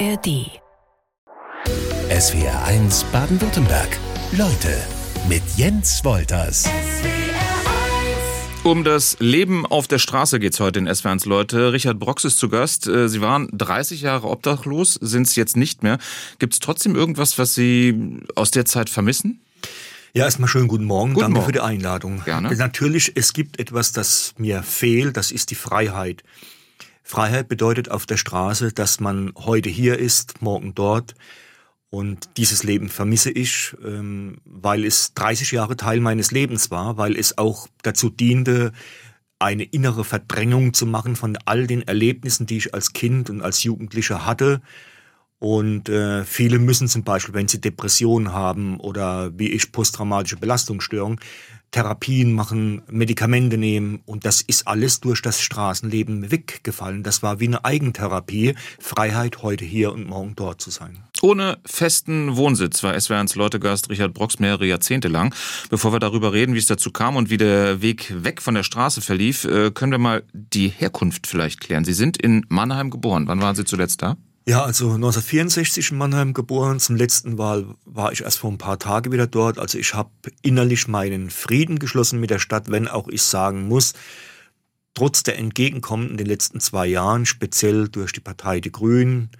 ARD. SWR 1 Baden-Württemberg. Leute mit Jens Wolters. Um das Leben auf der Straße geht's heute in SWR 1 Leute. Richard Brox ist zu Gast. Äh, Sie waren 30 Jahre obdachlos, sind es jetzt nicht mehr. Gibt es trotzdem irgendwas, was Sie aus der Zeit vermissen? Ja, erstmal schönen guten Morgen. Guten Danke Morgen. für die Einladung. Gerne. Natürlich, es gibt etwas, das mir fehlt, das ist die Freiheit. Freiheit bedeutet auf der Straße, dass man heute hier ist, morgen dort. Und dieses Leben vermisse ich, ähm, weil es 30 Jahre Teil meines Lebens war, weil es auch dazu diente, eine innere Verdrängung zu machen von all den Erlebnissen, die ich als Kind und als Jugendlicher hatte. Und äh, viele müssen zum Beispiel, wenn sie Depressionen haben oder wie ich posttraumatische Belastungsstörung, Therapien machen, Medikamente nehmen. Und das ist alles durch das Straßenleben weggefallen. Das war wie eine Eigentherapie. Freiheit, heute hier und morgen dort zu sein. Ohne festen Wohnsitz war SWR 1 Leutegast Richard Brox mehrere Jahrzehnte lang. Bevor wir darüber reden, wie es dazu kam und wie der Weg weg von der Straße verlief, äh, können wir mal die Herkunft vielleicht klären. Sie sind in Mannheim geboren. Wann waren Sie zuletzt da? Ja, also 1964 in Mannheim geboren. Zum letzten Mal war ich erst vor ein paar Tagen wieder dort. Also ich habe innerlich meinen Frieden geschlossen mit der Stadt, wenn auch ich sagen muss, trotz der Entgegenkommen in den letzten zwei Jahren, speziell durch die Partei Die Grünen,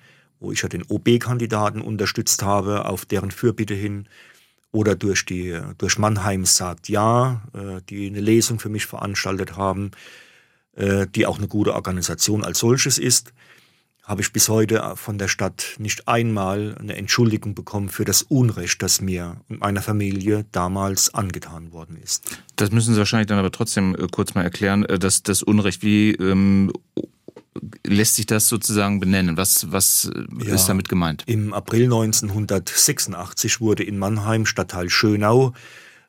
wo ich ja den OB-Kandidaten unterstützt habe, auf deren Fürbitte hin, oder durch die durch Mannheim sagt ja, äh, die eine Lesung für mich veranstaltet haben, äh, die auch eine gute Organisation als solches ist habe ich bis heute von der Stadt nicht einmal eine Entschuldigung bekommen für das Unrecht, das mir und meiner Familie damals angetan worden ist. Das müssen Sie wahrscheinlich dann aber trotzdem äh, kurz mal erklären, äh, dass das Unrecht, wie ähm, lässt sich das sozusagen benennen? Was, was äh, Ja. ist damit gemeint? Im April 1986 wurde in Mannheim, Stadtteil Schönau,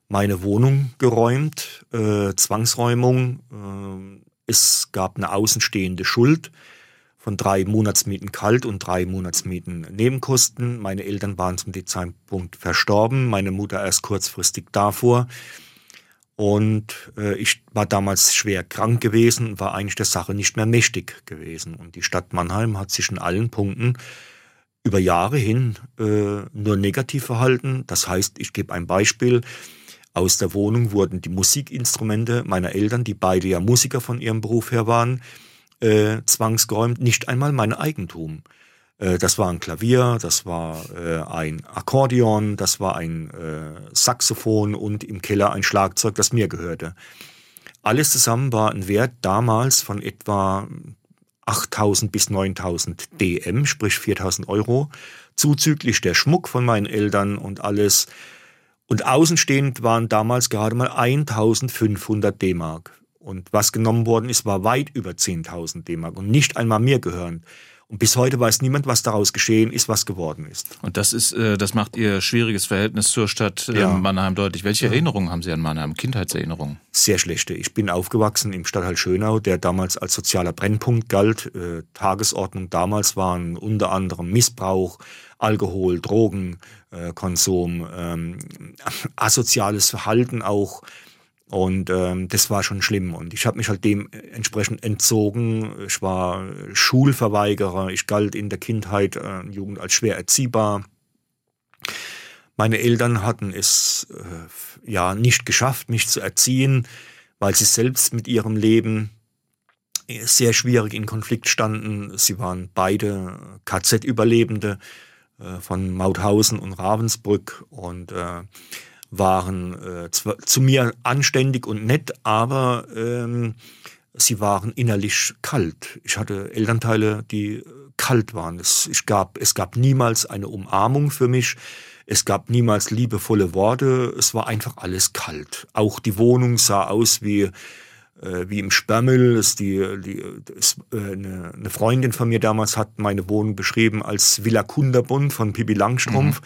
meine Wohnung geräumt, äh, Zwangsräumung. Äh, es gab eine außenstehende Schuld von drei Monatsmieten kalt und drei Monatsmieten Nebenkosten. Meine Eltern waren zum Zeitpunkt verstorben, meine Mutter erst kurzfristig davor. Und äh, ich war damals schwer krank gewesen war eigentlich der Sache nicht mehr mächtig gewesen. Und die Stadt Mannheim hat sich in allen Punkten über Jahre hin äh, nur negativ verhalten. Das heißt, ich gebe ein Beispiel. Aus der Wohnung wurden die Musikinstrumente meiner Eltern, die beide ja Musiker von ihrem Beruf her waren, äh, zwangsgeräumt, nicht einmal mein Eigentum. Äh, das war ein Klavier, das war äh, ein Akkordeon, das war ein äh, Saxophon und im Keller ein Schlagzeug, das mir gehörte. Alles zusammen war ein Wert damals von etwa 8000 bis 9000 DM, sprich 4000 Euro, zuzüglich der Schmuck von meinen Eltern und alles. Und außenstehend waren damals gerade mal 1500 D-Mark. Und was genommen worden ist, war weit über 10.000 D-Mark und nicht einmal mir gehören. Und bis heute weiß niemand, was daraus geschehen ist, was geworden ist. Und das ist, äh, das macht Ihr schwieriges Verhältnis zur Stadt äh, Ja. Mannheim deutlich. Welche Erinnerungen haben Sie an Mannheim? Kindheitserinnerungen? Sehr schlechte. Ich bin aufgewachsen im Stadtteil Schönau, der damals als sozialer Brennpunkt galt. Äh, Tagesordnung damals waren unter anderem Missbrauch, Alkohol, Drogenkonsum, äh, Konsum, ähm, asoziales Verhalten auch. Und ähm, das war schon schlimm. Und ich habe mich halt dementsprechend entzogen. Ich war Schulverweigerer. Ich galt in der Kindheit, äh, Jugend als schwer erziehbar. Meine Eltern hatten es äh, ja nicht geschafft, mich zu erziehen, weil sie selbst mit ihrem Leben äh, sehr schwierig in Konflikt standen. Sie waren beide KZ-Überlebende äh, von Mauthausen und Ravensbrück und äh, waren äh, zu mir anständig und nett, aber ähm, sie waren innerlich kalt. Ich hatte Elternteile, die kalt waren. Es, ich gab, es gab niemals eine Umarmung für mich. Es gab niemals liebevolle Worte. Es war einfach alles kalt. Auch die Wohnung sah aus wie äh, wie im Sperrmüll. Es die, die, es, äh, eine, eine Freundin von mir damals hat meine Wohnung beschrieben als Villa Kunderbund von Pippi Langstrumpf.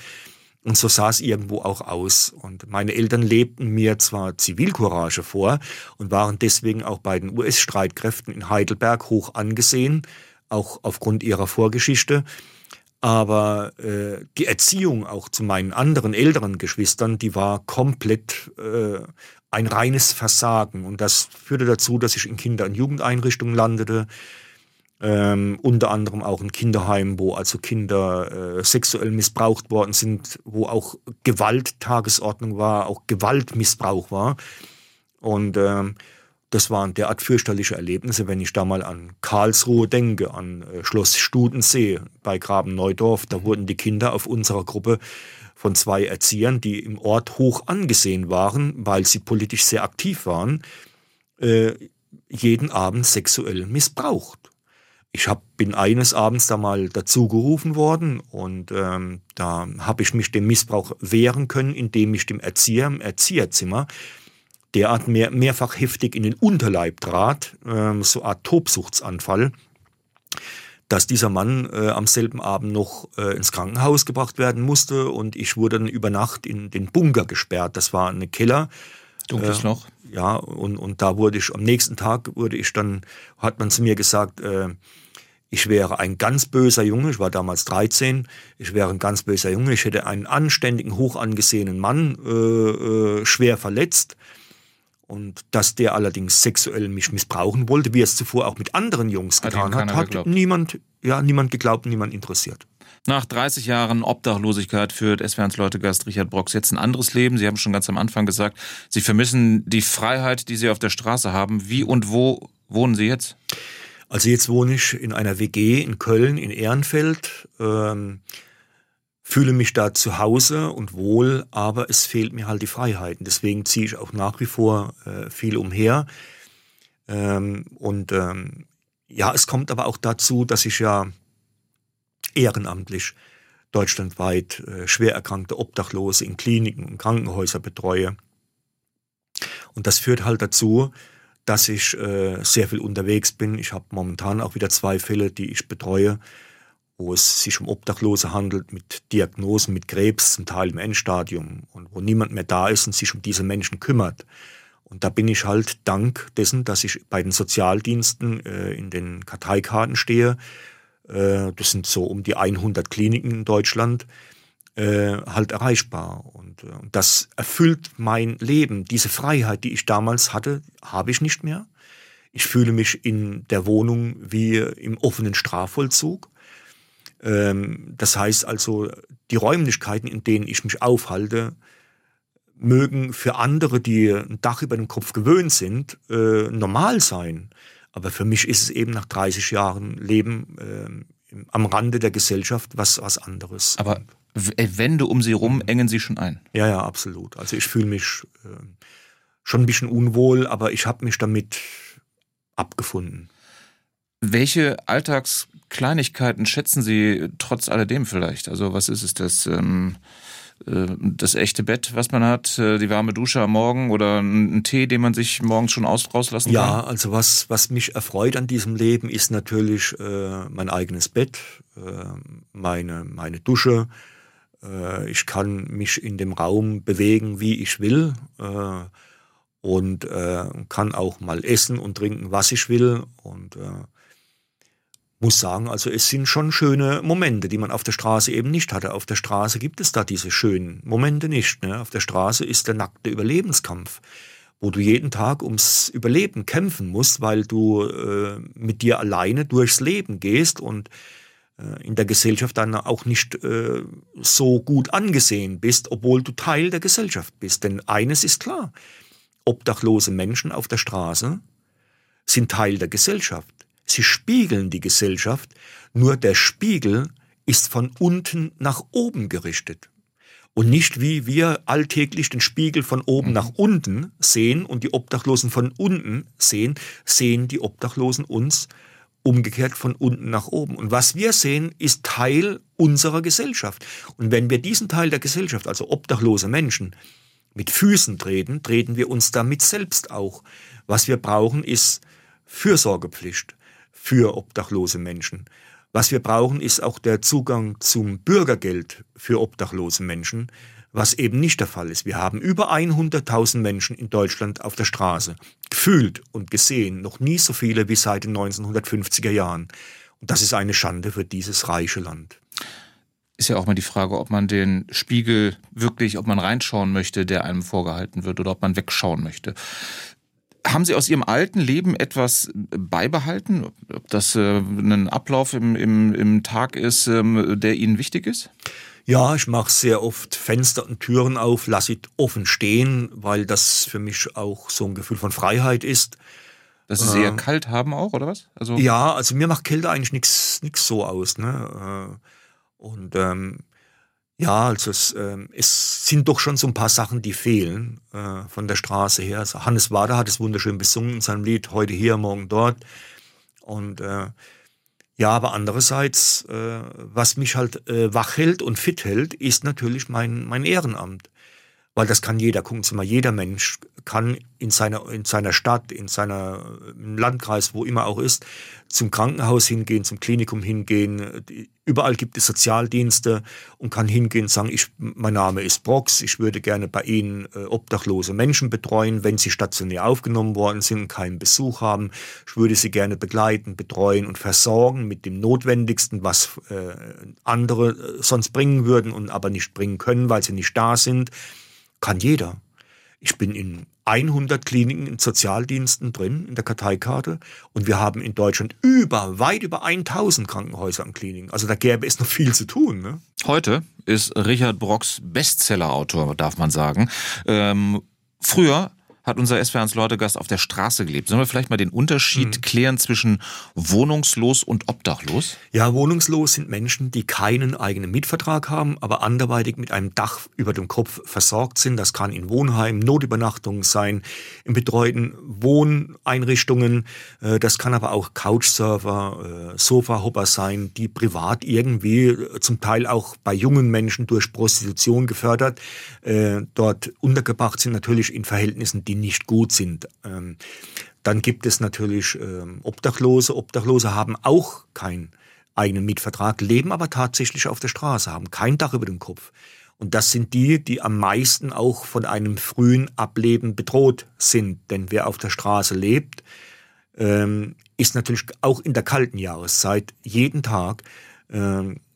Und so sah es irgendwo auch aus. Und meine Eltern lebten mir zwar Zivilcourage vor und waren deswegen auch bei den US-Streitkräften in Heidelberg hoch angesehen, auch aufgrund ihrer Vorgeschichte. Aber äh, die Erziehung auch zu meinen anderen älteren Geschwistern, die war komplett äh, ein reines Versagen. Und das führte dazu, dass ich in Kinder- und Jugendeinrichtungen landete, ähm, unter anderem auch ein Kinderheim, wo also Kinder äh, sexuell missbraucht worden sind, wo auch Gewalt Tagesordnung war, auch Gewaltmissbrauch war. Und ähm, das waren derart fürchterliche Erlebnisse, wenn ich da mal an Karlsruhe denke, an äh, Schloss Studensee bei Graben Neudorf. Da wurden die Kinder auf unserer Gruppe von zwei Erziehern, die im Ort hoch angesehen waren, weil sie politisch sehr aktiv waren, äh, jeden Abend sexuell missbraucht ich hab, bin eines Abends da mal dazugerufen worden und ähm, da habe ich mich dem Missbrauch wehren können, indem ich dem Erzieher im Erzieherzimmer derart mehr, mehrfach heftig in den Unterleib trat, ähm, so eine Art Tobsuchtsanfall, dass dieser Mann äh, am selben Abend noch äh, ins Krankenhaus gebracht werden musste und ich wurde dann über Nacht in den Bunker gesperrt. Das war eine Keller. Dunkles äh, Loch. Ja, und, und da wurde ich, am nächsten Tag wurde ich dann, hat man zu mir gesagt, äh, ich wäre ein ganz böser Junge, ich war damals 13, ich wäre ein ganz böser Junge, ich hätte einen anständigen, hoch angesehenen Mann äh, äh, schwer verletzt und dass der allerdings sexuell mich missbrauchen wollte, wie er es zuvor auch mit anderen Jungs hat getan hat, hat niemand, ja, niemand geglaubt, niemand interessiert. Nach 30 Jahren Obdachlosigkeit führt SWRs Leutegast Richard Brox jetzt ein anderes Leben. Sie haben schon ganz am Anfang gesagt, Sie vermissen die Freiheit, die Sie auf der Straße haben. Wie und wo wohnen Sie jetzt? Also jetzt wohne ich in einer WG in Köln, in Ehrenfeld, ähm, fühle mich da zu Hause und wohl, aber es fehlt mir halt die Freiheiten. Deswegen ziehe ich auch nach wie vor äh, viel umher. Ähm, und ähm, ja, es kommt aber auch dazu, dass ich ja ehrenamtlich deutschlandweit äh, schwer erkrankte Obdachlose in Kliniken und Krankenhäuser betreue. Und das führt halt dazu, dass ich äh, sehr viel unterwegs bin. Ich habe momentan auch wieder zwei Fälle, die ich betreue, wo es sich um Obdachlose handelt mit Diagnosen, mit Krebs, zum Teil im Endstadium und wo niemand mehr da ist und sich um diese Menschen kümmert. Und da bin ich halt dank dessen, dass ich bei den Sozialdiensten äh, in den Karteikarten stehe. Äh, das sind so um die 100 Kliniken in Deutschland äh, halt erreichbar. Und, äh, und das erfüllt mein Leben. Diese Freiheit, die ich damals hatte, habe ich nicht mehr. Ich fühle mich in der Wohnung wie im offenen Strafvollzug. Ähm, das heißt also, die Räumlichkeiten, in denen ich mich aufhalte, mögen für andere, die ein Dach über dem Kopf gewöhnt sind, normal sein. Aber für mich ist es eben nach 30 Jahren Leben äh, am Rande der Gesellschaft was, was anderes. Aber äh, Wände um sie rum engen sie schon ein. Ja, ja, absolut. Also ich fühle mich äh, schon ein bisschen unwohl, aber ich habe mich damit abgefunden. Welche Alltagskleinigkeiten schätzen Sie trotz alledem vielleicht? Also was ist es das? Ähm, äh, das echte Bett, was man hat, äh, die warme Dusche am Morgen oder ein Tee, den man sich morgens schon aus, rauslassen kann? Ja, also was, was mich erfreut an diesem Leben ist natürlich äh, mein eigenes Bett, äh, meine, meine Dusche, äh, ich kann mich in dem Raum bewegen, wie ich will äh, und äh, kann auch mal essen und trinken, was ich will und muss sagen, also es sind schon schöne Momente, die man auf der Straße eben nicht hatte. Auf der Straße gibt es da diese schönen Momente nicht. Ne? Auf der Straße ist der nackte Überlebenskampf, wo du jeden Tag ums Überleben kämpfen musst, weil du äh, mit dir alleine durchs Leben gehst und äh, in der Gesellschaft dann auch nicht äh, so gut angesehen bist, obwohl du Teil der Gesellschaft bist. Denn eines ist klar, obdachlose Menschen auf der Straße sind Teil der Gesellschaft. Sie spiegeln die Gesellschaft, nur der Spiegel ist von unten nach oben gerichtet. Und nicht wie wir alltäglich den Spiegel von oben mhm. nach unten sehen und die Obdachlosen von unten sehen, sehen die Obdachlosen uns umgekehrt von unten nach oben. Und was wir sehen, ist Teil unserer Gesellschaft. Und wenn wir diesen Teil der Gesellschaft, also obdachlose Menschen, mit Füßen treten, treten wir uns damit selbst auch. Was wir brauchen, ist Fürsorgepflicht für obdachlose Menschen. Was wir brauchen, ist auch der Zugang zum Bürgergeld für obdachlose Menschen, was eben nicht der Fall ist. Wir haben über 100.000 Menschen in Deutschland auf der Straße. Gefühlt und gesehen noch nie so viele wie seit den 1950er Jahren. Und das ist eine Schande für dieses reiche Land. Ist ja auch mal die Frage, ob man den Spiegel wirklich, ob man reinschauen möchte, der einem vorgehalten wird, oder ob man wegschauen möchte. Haben Sie aus Ihrem alten Leben etwas beibehalten? Ob das äh, ein Ablauf im, im, im Tag ist, ähm, der Ihnen wichtig ist? Ja, ich mache sehr oft Fenster und Türen auf, lasse sie offen stehen, weil das für mich auch so ein Gefühl von Freiheit ist. Dass Sie sehr äh, kalt haben auch, oder was? Also ja, also mir macht Kälte eigentlich nichts so aus. Ne? Äh, und ähm, ja, also es, äh, es sind doch schon so ein paar Sachen, die fehlen äh, von der Straße her. Also Hannes Wader hat es wunderschön besungen in seinem Lied, heute hier, morgen dort. Und äh, ja, aber andererseits, äh, was mich halt äh, wach hält und fit hält, ist natürlich mein, mein Ehrenamt weil das kann jeder. Gucken Sie mal, jeder Mensch kann in seiner, in seiner Stadt, in seiner im Landkreis, wo immer auch ist, zum Krankenhaus hingehen, zum Klinikum hingehen. Überall gibt es Sozialdienste und kann hingehen und sagen, ich, mein Name ist Brox, ich würde gerne bei Ihnen äh, obdachlose Menschen betreuen, wenn sie stationär aufgenommen worden sind und keinen Besuch haben. Ich würde sie gerne begleiten, betreuen und versorgen mit dem Notwendigsten, was äh, andere äh, sonst bringen würden und aber nicht bringen können, weil sie nicht da sind. Kann jeder. Ich bin in 100 Kliniken in Sozialdiensten drin, in der Karteikarte. Und wir haben in Deutschland über, weit über 1000 Krankenhäuser und Kliniken. Also da gäbe es noch viel zu tun. Ne? Heute ist Richard Brocks Bestsellerautor, darf man sagen. Ähm, früher hat unser SWR1 Leute-Gast auf der Straße gelebt. Sollen wir vielleicht mal den Unterschied mhm. klären zwischen wohnungslos und obdachlos? Ja, wohnungslos sind Menschen, die keinen eigenen Mietvertrag haben, aber anderweitig mit einem Dach über dem Kopf versorgt sind. Das kann in Wohnheimen, Notübernachtungen sein, in betreuten Wohneinrichtungen. Äh, das kann aber auch Couchsurfer, äh, Sofahopper sein, die privat irgendwie äh, zum Teil auch bei jungen Menschen durch Prostitution gefördert dort untergebracht sind, natürlich in Verhältnissen, die nicht gut sind. Ähm, dann gibt es natürlich ähm, Obdachlose. Obdachlose haben auch keinen eigenen Mietvertrag, leben aber tatsächlich auf der Straße, haben kein Dach über dem Kopf. Und das sind die, die am meisten auch von einem frühen Ableben bedroht sind. Denn wer auf der Straße lebt, ähm, ist natürlich auch in der kalten Jahreszeit jeden Tag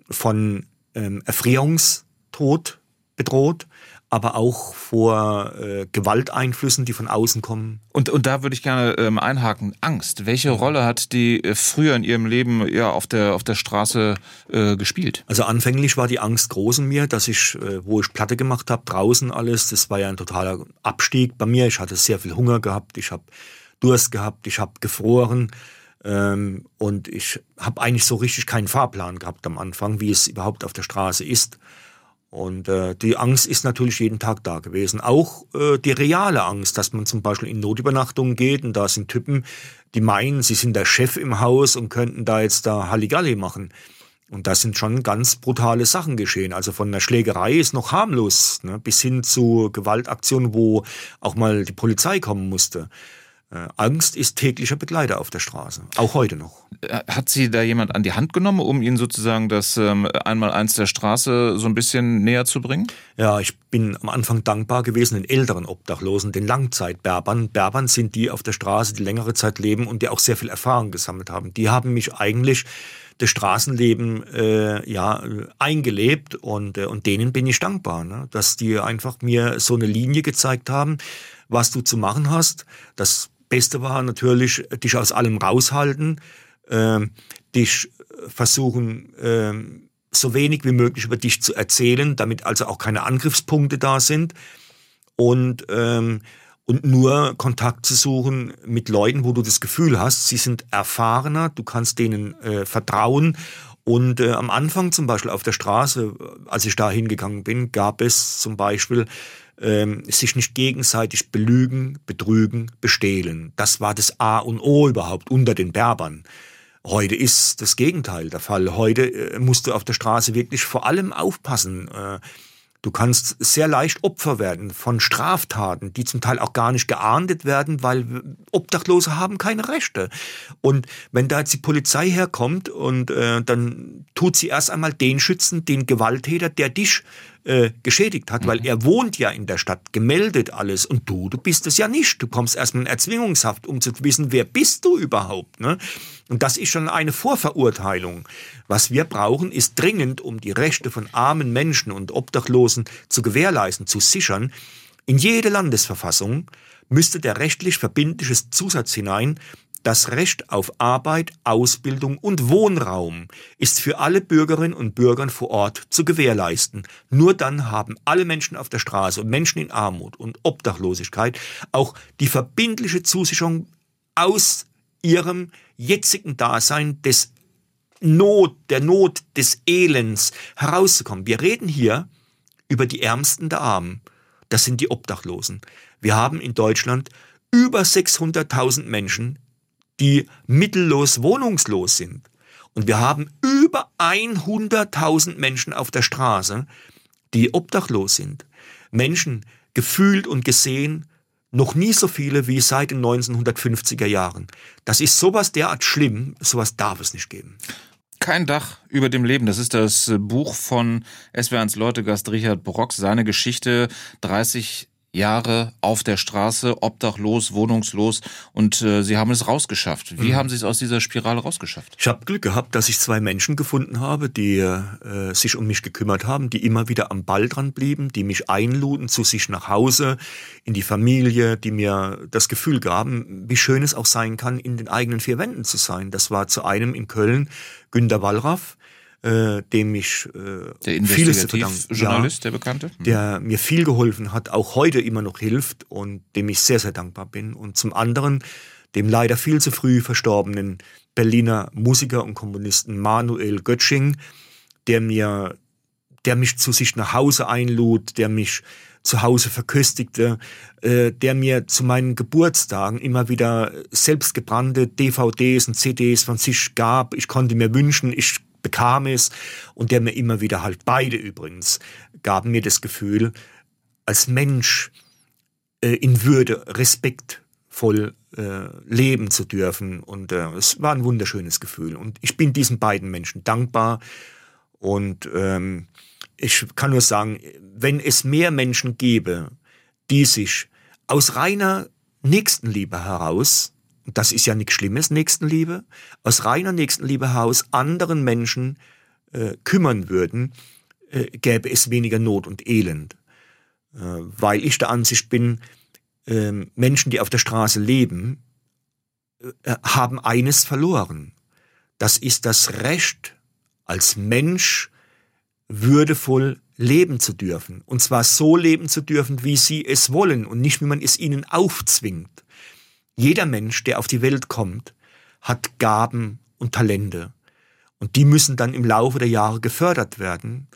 von Erfrierungstod bedroht aber auch vor äh, Gewalteinflüssen, die von außen kommen. Und, und da würde ich gerne ähm, einhaken. Angst. Welche Rolle hat die äh, früher in Ihrem Leben ja auf der, auf der Straße äh, gespielt? Also anfänglich war die Angst groß in mir, dass ich, äh, wo ich Platte gemacht habe, draußen alles, das war ja ein totaler Abstieg bei mir. Ich hatte sehr viel Hunger gehabt, ich habe Durst gehabt, ich habe gefroren. Ähm, und ich habe eigentlich so richtig keinen Fahrplan gehabt am Anfang, wie es überhaupt auf der Straße ist. Und äh, die Angst ist natürlich jeden Tag da gewesen. Auch äh, die reale Angst, dass man zum Beispiel in Notübernachtungen geht und da sind Typen, die meinen, sie sind der Chef im Haus und könnten da jetzt da Halligalli machen. Und da sind schon ganz brutale Sachen geschehen. Also von der Schlägerei ist noch harmlos, ne, bis hin zu Gewaltaktionen, wo auch mal die Polizei kommen musste. Äh, Angst ist täglicher Begleiter auf der Straße, auch heute noch. Äh, hat Sie da jemand an die Hand genommen, um Ihnen sozusagen das ähm, Einmaleins der Straße so ein bisschen näher zu bringen? Ja, ich bin am Anfang dankbar gewesen den älteren Obdachlosen, den Langzeitberbern. Berbern sind die auf der Straße, die längere Zeit leben und die auch sehr viel Erfahrung gesammelt haben. Die haben mich eigentlich das Straßenleben äh, ja eingelebt und äh, und denen bin ich dankbar, ne? dass die einfach mir so eine Linie gezeigt haben, was du zu machen hast. Das Beste war natürlich, dich aus allem raushalten, äh, dich versuchen, äh, so wenig wie möglich über dich zu erzählen, damit also auch keine Angriffspunkte da sind und ähm, und nur Kontakt zu suchen mit Leuten, wo du das Gefühl hast, sie sind erfahrener, du kannst denen äh, vertrauen. Und äh, am Anfang zum Beispiel auf der Straße, als ich da hingegangen bin, gab es zum Beispiel ähm, sich nicht gegenseitig belügen, betrügen, bestehlen. Das war das A und O überhaupt unter den Berbern. Heute ist das Gegenteil der Fall. Heute äh, musst du auf der Straße wirklich vor allem aufpassen. Äh, Du kannst sehr leicht Opfer werden von Straftaten, die zum Teil auch gar nicht geahndet werden, weil Obdachlose haben keine Rechte. Und wenn da jetzt die Polizei herkommt und äh, dann tut sie erst einmal den schützen, den Gewalttäter, der dich äh, geschädigt hat, weil mhm. er wohnt ja in der Stadt, gemeldet alles und du, du bist es ja nicht. Du kommst erstmal in Erzwingungshaft, um zu wissen, wer bist du überhaupt. Ne? Und das ist schon eine Vorverurteilung. Was wir brauchen, ist dringend, um die Rechte von armen Menschen und Obdachlosen zu gewährleisten, zu sichern, in jede Landesverfassung müsste der rechtlich verbindliche Zusatz hinein, das Recht auf Arbeit, Ausbildung und Wohnraum ist für alle Bürgerinnen und Bürger vor Ort zu gewährleisten. Nur dann haben alle Menschen auf der Straße und Menschen in Armut und Obdachlosigkeit auch die verbindliche Zusicherung aus ihrem jetzigen Dasein des Not, der Not des Elends herauszukommen. Wir reden hier über die Ärmsten der Armen. Das sind die Obdachlosen. Wir haben in Deutschland über 600.000 Menschen, die mittellos wohnungslos sind. Und wir haben über 100.000 Menschen auf der Straße, die obdachlos sind. Menschen gefühlt und gesehen, noch nie so viele wie seit den 1950er Jahren. Das ist sowas derart schlimm, sowas darf es nicht geben. Kein Dach über dem Leben. Das ist das Buch von SWR1 Leutegast Richard Brock. Seine Geschichte 30 Jahre auf der Straße, obdachlos, wohnungslos und äh, Sie haben es rausgeschafft. Wie mhm. haben Sie es aus dieser Spirale rausgeschafft? Ich habe Glück gehabt, dass ich zwei Menschen gefunden habe, die äh, sich um mich gekümmert haben, die immer wieder am Ball dran blieben, die mich einluden zu sich nach Hause, in die Familie, die mir das Gefühl gaben, wie schön es auch sein kann, in den eigenen vier Wänden zu sein. Das war zu einem in Köln Günter Wallraff, äh, dem ich äh, der vieles zu verdanken. Journalist, ja, der bekannte, mhm. der mir viel geholfen hat, auch heute immer noch hilft und dem ich sehr sehr dankbar bin. Und zum anderen dem leider viel zu früh verstorbenen Berliner Musiker und Komponisten Manuel Götsching, der mir, der mich zu sich nach Hause einlud, der mich zu Hause verköstigte, äh, der mir zu meinen Geburtstagen immer wieder selbstgebrannte DVDs und CDs von sich gab. Ich konnte mir wünschen, ich bekam es und der mir immer wieder halt beide übrigens gaben mir das Gefühl, als Mensch äh, in Würde, respektvoll äh, leben zu dürfen. Und äh, es war ein wunderschönes Gefühl. Und ich bin diesen beiden Menschen dankbar. Und ähm, ich kann nur sagen, wenn es mehr Menschen gäbe, die sich aus reiner Nächstenliebe heraus das ist ja nichts Schlimmes, Nächstenliebe, aus reiner Nächstenliebe heraus anderen Menschen äh, kümmern würden, äh, gäbe es weniger Not und Elend. Äh, weil ich der Ansicht bin, äh, Menschen, die auf der Straße leben, äh, haben eines verloren. Das ist das Recht, als Mensch würdevoll leben zu dürfen. Und zwar so leben zu dürfen, wie sie es wollen und nicht, wie man es ihnen aufzwingt. Jeder Mensch, der auf die Welt kommt, hat Gaben und Talente. Und die müssen dann im Laufe der Jahre gefördert werden,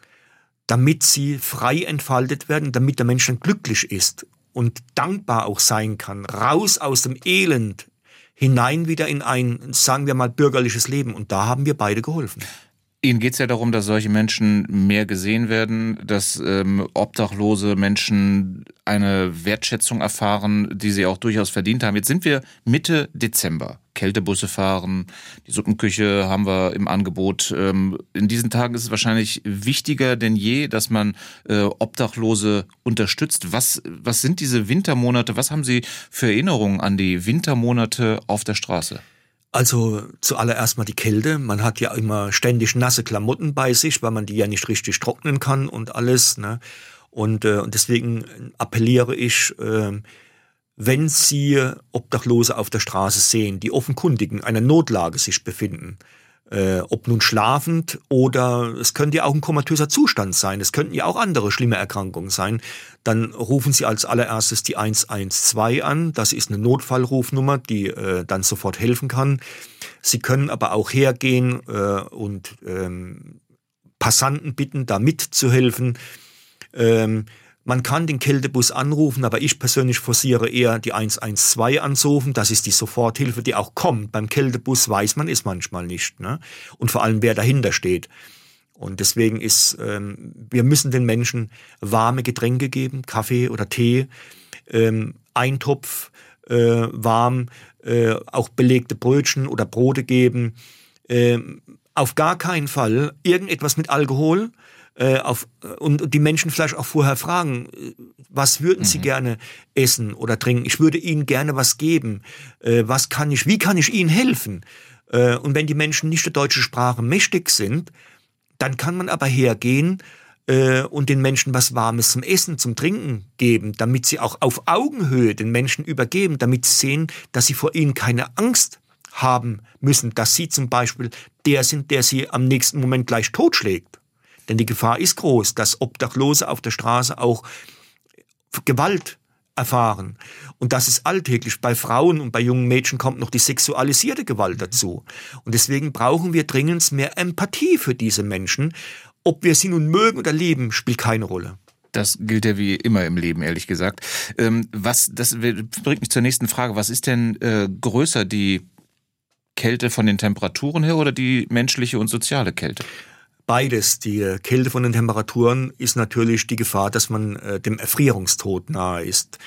damit sie frei entfaltet werden, damit der Mensch dann glücklich ist und dankbar auch sein kann, raus aus dem Elend hinein wieder in ein, sagen wir mal, bürgerliches Leben. Und da haben wir beide geholfen. Ihnen geht es ja darum, dass solche Menschen mehr gesehen werden, dass ähm, obdachlose Menschen eine Wertschätzung erfahren, die sie auch durchaus verdient haben. Jetzt sind wir Mitte Dezember. Kältebusse fahren, die Suppenküche haben wir im Angebot. Ähm, in diesen Tagen ist es wahrscheinlich wichtiger denn je, dass man äh, Obdachlose unterstützt. Was, was sind diese Wintermonate? Was haben Sie für Erinnerungen an die Wintermonate auf der Straße? Also zuallererst mal die Kälte. Man hat ja immer ständig nasse Klamotten bei sich, weil man die ja nicht richtig trocknen kann und alles. Ne? Und, äh, und deswegen appelliere ich, äh, wenn Sie Obdachlose auf der Straße sehen, die offenkundig in einer Notlage sich befinden, äh, ob nun schlafend oder es könnte ja auch ein komatöser Zustand sein, es könnten ja auch andere schlimme Erkrankungen sein, dann rufen Sie als allererstes die 112 an. Das ist eine Notfallrufnummer, die äh, dann sofort helfen kann. Sie können aber auch hergehen äh, und ähm, Passanten bitten, da mitzuhelfen. Ähm, man kann den Kältebus anrufen, aber ich persönlich forciere eher die 112 anzurufen. Das ist die Soforthilfe, die auch kommt. Beim Kältebus weiß man es manchmal nicht. Ne? Und vor allem, wer dahinter steht. Und deswegen ist, ähm, wir müssen den Menschen warme Getränke geben, Kaffee oder Tee, ähm, Eintopf, äh, warm, äh, auch belegte Brötchen oder Brote geben. Ähm, auf gar keinen Fall irgendetwas mit Alkohol, äh, auf, und die Menschen vielleicht auch vorher fragen, äh, was würden sie mhm. gerne essen oder trinken? Ich würde ihnen gerne was geben. Äh, was kann ich, wie kann ich ihnen helfen? Äh, und wenn die Menschen nicht der deutschen Sprache mächtig sind, dann kann man aber hergehen äh, und den Menschen was Warmes zum Essen, zum Trinken geben, damit sie auch auf Augenhöhe den Menschen übergeben, damit sie sehen, dass sie vor ihnen keine Angst haben müssen, dass sie zum Beispiel der sind, der sie am nächsten Moment gleich totschlägt. Denn die Gefahr ist groß, dass Obdachlose auf der Straße auch Gewalt erfahren. Und das ist alltäglich. Bei Frauen und bei jungen Mädchen kommt noch die sexualisierte Gewalt dazu. Und deswegen brauchen wir dringend mehr Empathie für diese Menschen. Ob wir sie nun mögen oder lieben, spielt keine Rolle. Das gilt ja wie immer im Leben, ehrlich gesagt. Ähm, was, das bringt mich zur nächsten Frage. Was ist denn äh, größer, die Kälte von den Temperaturen her oder die menschliche und soziale Kälte? Beides. Die Kälte von den Temperaturen ist natürlich die Gefahr, dass man äh, dem Erfrierungstod nahe ist.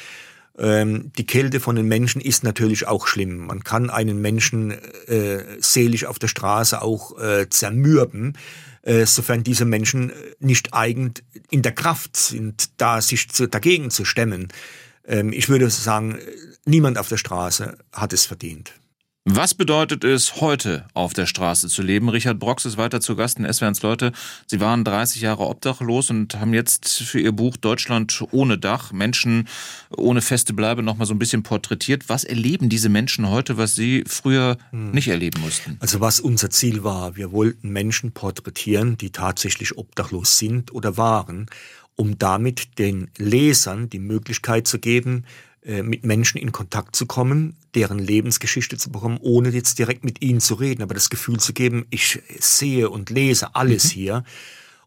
Ähm, die Kälte von den Menschen ist natürlich auch schlimm. Man kann einen Menschen äh, seelisch auf der Straße auch äh, zermürben, äh, sofern diese Menschen nicht eigen in der Kraft sind, da sich zu, dagegen zu stemmen. Ähm, ich würde sagen, niemand auf der Straße hat es verdient. Was bedeutet es, heute auf der Straße zu leben? Richard Brox ist weiter zu Gast in SWRs Leute. Sie waren 30 Jahre obdachlos und haben jetzt für Ihr Buch Deutschland ohne Dach, Menschen ohne feste Bleibe nochmal so ein bisschen porträtiert. Was erleben diese Menschen heute, was Sie früher hm. nicht erleben mussten? Also was unser Ziel war, wir wollten Menschen porträtieren, die tatsächlich obdachlos sind oder waren, um damit den Lesern die Möglichkeit zu geben, mit Menschen in Kontakt zu kommen, deren Lebensgeschichte zu bekommen, ohne jetzt direkt mit ihnen zu reden, aber das Gefühl zu geben, ich sehe und lese alles mhm. hier.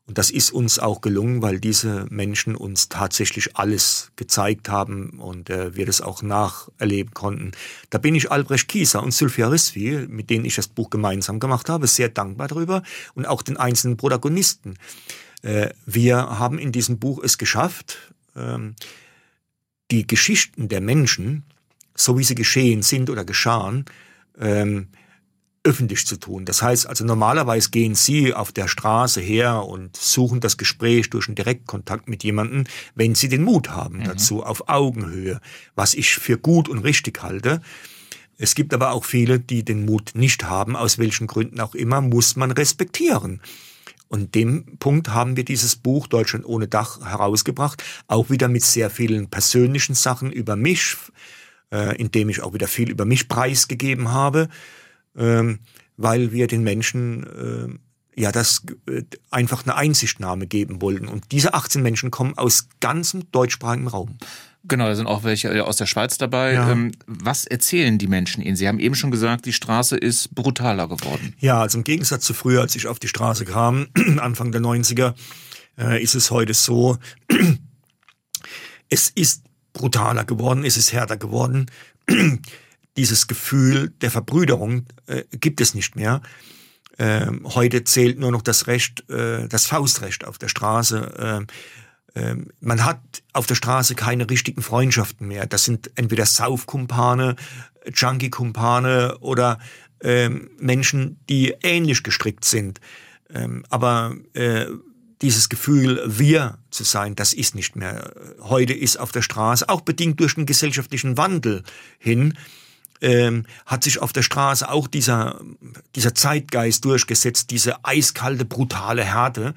Und das ist uns auch gelungen, weil diese Menschen uns tatsächlich alles gezeigt haben und äh, wir das auch nacherleben konnten. Da bin ich Albrecht Kieser und Sylvia Risvi, mit denen ich das Buch gemeinsam gemacht habe, sehr dankbar darüber und auch den einzelnen Protagonisten. Äh, wir haben in diesem Buch es geschafft, ähm, die Geschichten der Menschen, so wie sie geschehen sind oder geschahen, ähm, öffentlich zu tun. Das heißt also normalerweise gehen Sie auf der Straße her und suchen das Gespräch durch einen Direktkontakt mit jemandem, wenn Sie den Mut haben mhm. dazu, auf Augenhöhe, was ich für gut und richtig halte. Es gibt aber auch viele, die den Mut nicht haben, aus welchen Gründen auch immer, muss man respektieren. Und dem Punkt haben wir dieses Buch Deutschland ohne Dach herausgebracht, auch wieder mit sehr vielen persönlichen Sachen über mich, äh, indem ich auch wieder viel über mich preisgegeben habe, ähm, weil wir den Menschen äh, ja das äh, einfach eine Einsichtnahme geben wollten. Und diese 18 Menschen kommen aus ganzem deutschsprachigen Raum. Genau, da sind auch welche äh, aus der Schweiz dabei. Ja. Ähm, was erzählen die Menschen Ihnen? Sie haben eben schon gesagt, die Straße ist brutaler geworden. Ja, also im Gegensatz zu früher, als ich auf die Straße kam, Anfang der 90er, äh, ist es heute so, es ist brutaler geworden, es ist härter geworden. Dieses Gefühl der Verbrüderung äh, gibt es nicht mehr. Ähm, heute zählt nur noch das Recht, das Faustrecht auf der Straße man hat auf der Straße keine richtigen Freundschaften mehr. Das sind entweder Saufkumpane, Junkie-Kumpane oder ähm, Menschen, die ähnlich gestrickt sind. Ähm, aber äh, dieses Gefühl, wir zu sein, das ist nicht mehr. Heute ist auf der Straße, auch bedingt durch den gesellschaftlichen Wandel hin, ähm, hat sich auf der Straße auch dieser, dieser Zeitgeist durchgesetzt, diese eiskalte, brutale Härte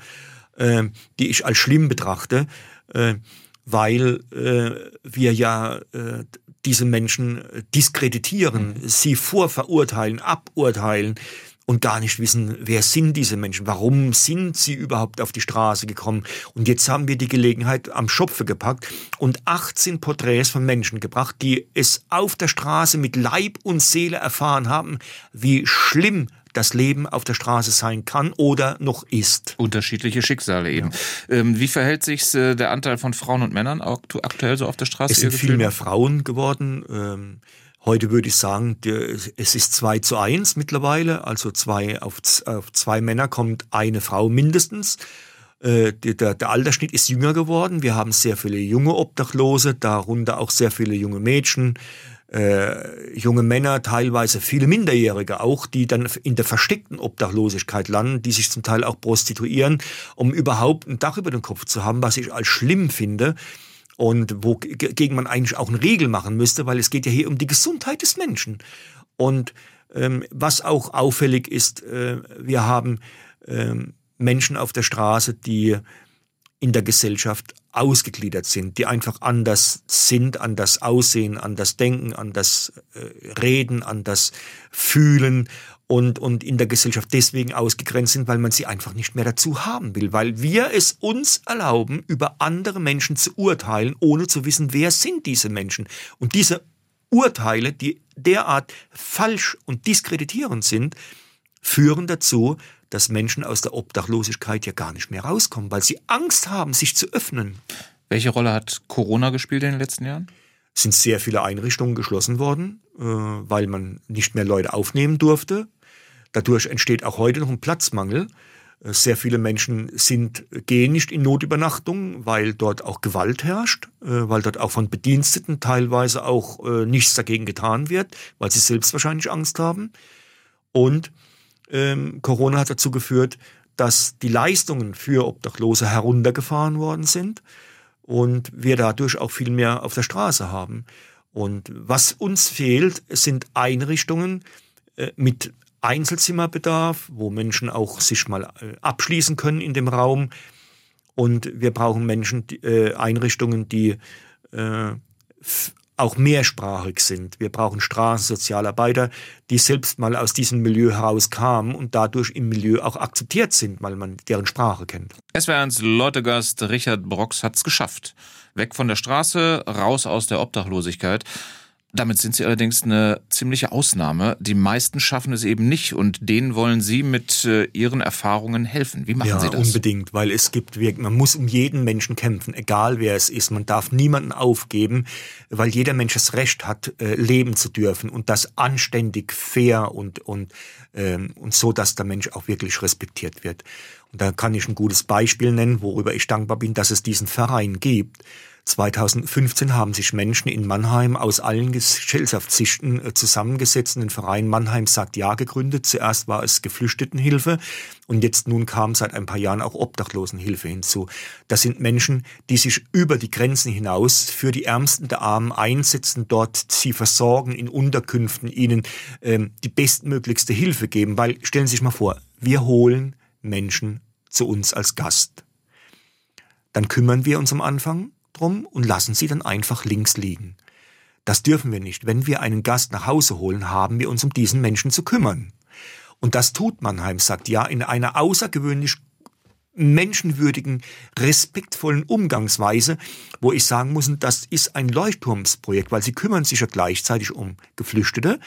äh, die ich als schlimm betrachte, äh, weil äh, wir ja äh, diese Menschen diskreditieren, mhm. sie vorverurteilen, aburteilen und gar nicht wissen, wer sind diese Menschen, warum sind sie überhaupt auf die Straße gekommen. Und jetzt haben wir die Gelegenheit am Schopfe gepackt und 18 Porträts von Menschen gebracht, die es auf der Straße mit Leib und Seele erfahren haben, wie schlimm das Leben auf der Straße sein kann oder noch ist. Unterschiedliche Schicksale eben. Ja. Ähm, wie verhält sich äh, der Anteil von Frauen und Männern aktuell so auf der Straße? Es sind viel mehr Frauen geworden. Ähm, heute würde ich sagen, es ist zwei zu eins mittlerweile. Also zwei auf, auf zwei Männer kommt eine Frau mindestens. Äh, der, der Altersschnitt ist jünger geworden. Wir haben sehr viele junge Obdachlose, darunter auch sehr viele junge Mädchen, äh, junge Männer, teilweise viele Minderjährige auch, die dann in der versteckten Obdachlosigkeit landen, die sich zum Teil auch prostituieren, um überhaupt ein Dach über den Kopf zu haben, was ich als schlimm finde und wogegen man eigentlich auch eine Regel machen müsste, weil es geht ja hier um die Gesundheit des Menschen. Und ähm, was auch auffällig ist, äh, wir haben ähm, Menschen auf der Straße, die in der Gesellschaft ausgegliedert sind, die einfach anders sind, anders aussehen, anders denken, anders äh, reden, anders fühlen und, und in der Gesellschaft deswegen ausgegrenzt sind, weil man sie einfach nicht mehr dazu haben will, weil wir es uns erlauben, über andere Menschen zu urteilen, ohne zu wissen, wer sind diese Menschen. Und diese Urteile, die derart falsch und diskreditierend sind, führen dazu, dass Menschen aus der Obdachlosigkeit ja gar nicht mehr rauskommen, weil sie Angst haben, sich zu öffnen. Welche Rolle hat Corona gespielt in den letzten Jahren? Es sind sehr viele Einrichtungen geschlossen worden, äh, weil man nicht mehr Leute aufnehmen durfte. Dadurch entsteht auch heute noch ein Platzmangel. Äh, sehr viele Menschen sind, gehen nicht in Notübernachtung, weil dort auch Gewalt herrscht, äh, weil dort auch von Bediensteten teilweise auch nichts dagegen getan wird, weil sie selbst wahrscheinlich Angst haben. Und ähm, Corona hat dazu geführt, dass die Leistungen für Obdachlose heruntergefahren worden sind und wir dadurch auch viel mehr auf der Straße haben. Und was uns fehlt, sind Einrichtungen äh, mit Einzelzimmerbedarf, wo Menschen auch sich mal äh, abschließen können in dem Raum. Und wir brauchen Menschen, die, äh, Einrichtungen, die äh, auch mehrsprachig sind. Wir brauchen Straßensozialarbeiter, die selbst mal aus diesem Milieu herauskamen und dadurch im Milieu auch akzeptiert sind, weil man deren Sprache kennt. Es wäre ins Leutegast Richard Brox hat's geschafft. Weg von der Straße, raus aus der Obdachlosigkeit. Damit sind Sie allerdings eine ziemliche Ausnahme. Die meisten schaffen es eben nicht und denen wollen Sie mit äh, Ihren Erfahrungen helfen. Wie machen ja, Sie das? Unbedingt, weil es gibt, man muss um jeden Menschen kämpfen, egal wer es ist. Man darf niemanden aufgeben, weil jeder Mensch das Recht hat, äh, leben zu dürfen und das anständig, fair und, und, ähm, und so, dass der Mensch auch wirklich respektiert wird. Und da kann ich ein gutes Beispiel nennen, worüber ich dankbar bin, dass es diesen Verein gibt 2015 haben sich Menschen in Mannheim aus allen Gesellschaftsschichten äh, zusammengesetzt und den Verein Mannheim sagt Ja gegründet. Zuerst war es Geflüchtetenhilfe und jetzt nun kam seit ein paar Jahren auch Obdachlosenhilfe hinzu. Das sind Menschen, die sich über die Grenzen hinaus für die Ärmsten der Armen einsetzen, dort sie versorgen in Unterkünften, ihnen ähm, die bestmöglichste Hilfe geben. Weil stellen Sie sich mal vor, wir holen Menschen zu uns als Gast. Dann kümmern wir uns am Anfang drum und lassen sie dann einfach links liegen. Das dürfen wir nicht. Wenn wir einen Gast nach Hause holen, haben wir uns um diesen Menschen zu kümmern. Und das tut Mannheim, sagt ja, in einer außergewöhnlich menschenwürdigen, respektvollen Umgangsweise, wo ich sagen muss, das ist ein Leuchtturmsprojekt, weil sie kümmern sich ja gleichzeitig um Geflüchtete,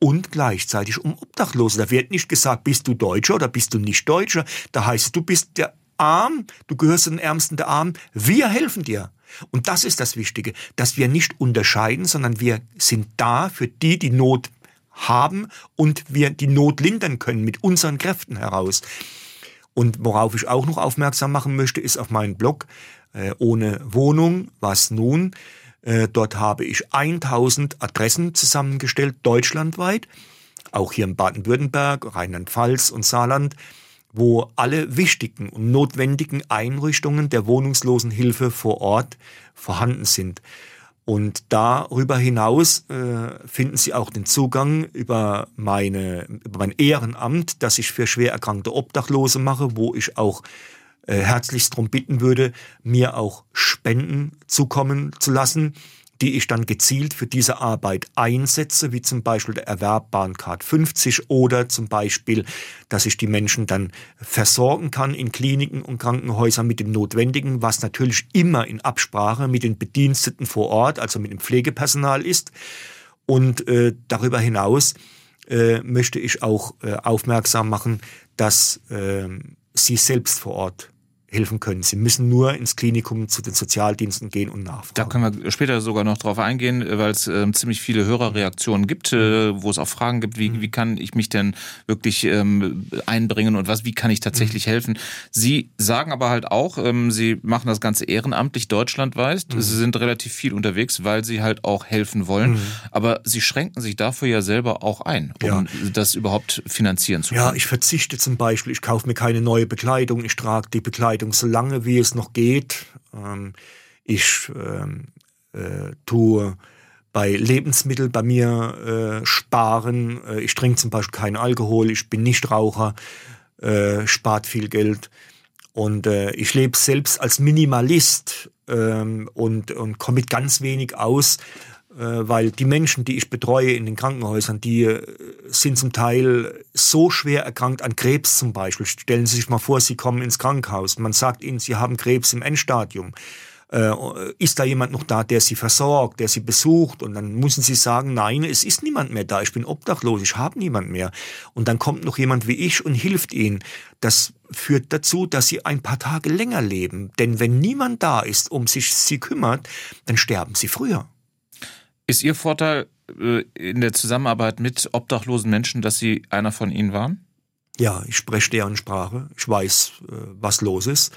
und gleichzeitig um Obdachlose. Da wird nicht gesagt, bist du Deutscher oder bist du nicht Deutscher. Da heißt es, du bist der Arm, du gehörst zu den Ärmsten der Armen. Wir helfen dir. Und das ist das Wichtige, dass wir nicht unterscheiden, sondern wir sind da für die, die Not haben und wir die Not lindern können mit unseren Kräften heraus. Und worauf ich auch noch aufmerksam machen möchte, ist auf meinen Blog äh, ohne Wohnung, was nun. Äh, dort habe ich 1000 Adressen zusammengestellt, deutschlandweit, auch hier in Baden-Württemberg, Rheinland-Pfalz und Saarland, wo alle wichtigen und notwendigen Einrichtungen der Wohnungslosenhilfe vor Ort vorhanden sind. Und darüber hinaus äh, finden Sie auch den Zugang über, meine, über mein Ehrenamt, das ich für schwer erkrankte Obdachlose mache, wo ich auch äh, herzlichst darum bitten würde, mir auch Spenden zukommen zu lassen die ich dann gezielt für diese Arbeit einsetze, wie zum Beispiel der Erwerb Bahncard 50 oder zum Beispiel, dass ich die Menschen dann versorgen kann in Kliniken und Krankenhäusern mit dem Notwendigen, was natürlich immer in Absprache mit den Bediensteten vor Ort, also mit dem Pflegepersonal ist. Und äh, darüber hinaus äh, möchte ich auch äh, aufmerksam machen, dass äh, Sie selbst vor Ort helfen können. Sie müssen nur ins Klinikum zu den Sozialdiensten gehen und nachfragen. Da können wir später sogar noch drauf eingehen, weil es äh, ziemlich viele Hörerreaktionen gibt, äh, wo es auch Fragen gibt, wie, mhm. wie kann ich mich denn wirklich ähm, einbringen und was, wie kann ich tatsächlich mhm. helfen. Sie sagen aber halt auch, ähm, Sie machen das Ganze ehrenamtlich deutschlandweit. Mhm. Sie sind relativ viel unterwegs, weil Sie halt auch helfen wollen. Mhm. Aber Sie schränken sich dafür ja selber auch ein, um ja. das überhaupt finanzieren zu können. Ja, ich verzichte zum Beispiel, ich kaufe mir keine neue Bekleidung, ich trage die Bekleidung Kleidung, so lange wie es noch geht. Ähm, ich ähm, äh, tue bei Lebensmitteln bei mir äh, sparen. Äh, ich trinke zum Beispiel keinen Alkohol, ich bin nicht Raucher, äh, spart viel Geld. Und äh, ich lebe selbst als Minimalist ähm, und, und komme mit ganz wenig aus, weil die Menschen, die ich betreue in den Krankenhäusern, die äh, sind zum Teil so schwer erkrankt an Krebs zum Beispiel. Stellen Sie sich mal vor, Sie kommen ins Krankenhaus. Man sagt Ihnen, Sie haben Krebs im Endstadium äh, ist da jemand noch da, der sie versorgt, der sie besucht und dann müssen sie sagen, nein, es ist niemand mehr da, ich bin obdachlos, ich habe niemand mehr. Und dann kommt noch jemand wie ich und hilft ihnen. Das führt dazu, dass sie ein paar Tage länger leben. Denn wenn niemand da ist, um sich sie kümmert, dann sterben sie früher. Ist Ihr Vorteil äh, in der Zusammenarbeit mit obdachlosen Menschen, dass Sie einer von ihnen waren? Ja, ich spreche deren Sprache. Ich weiß, äh, was los ist.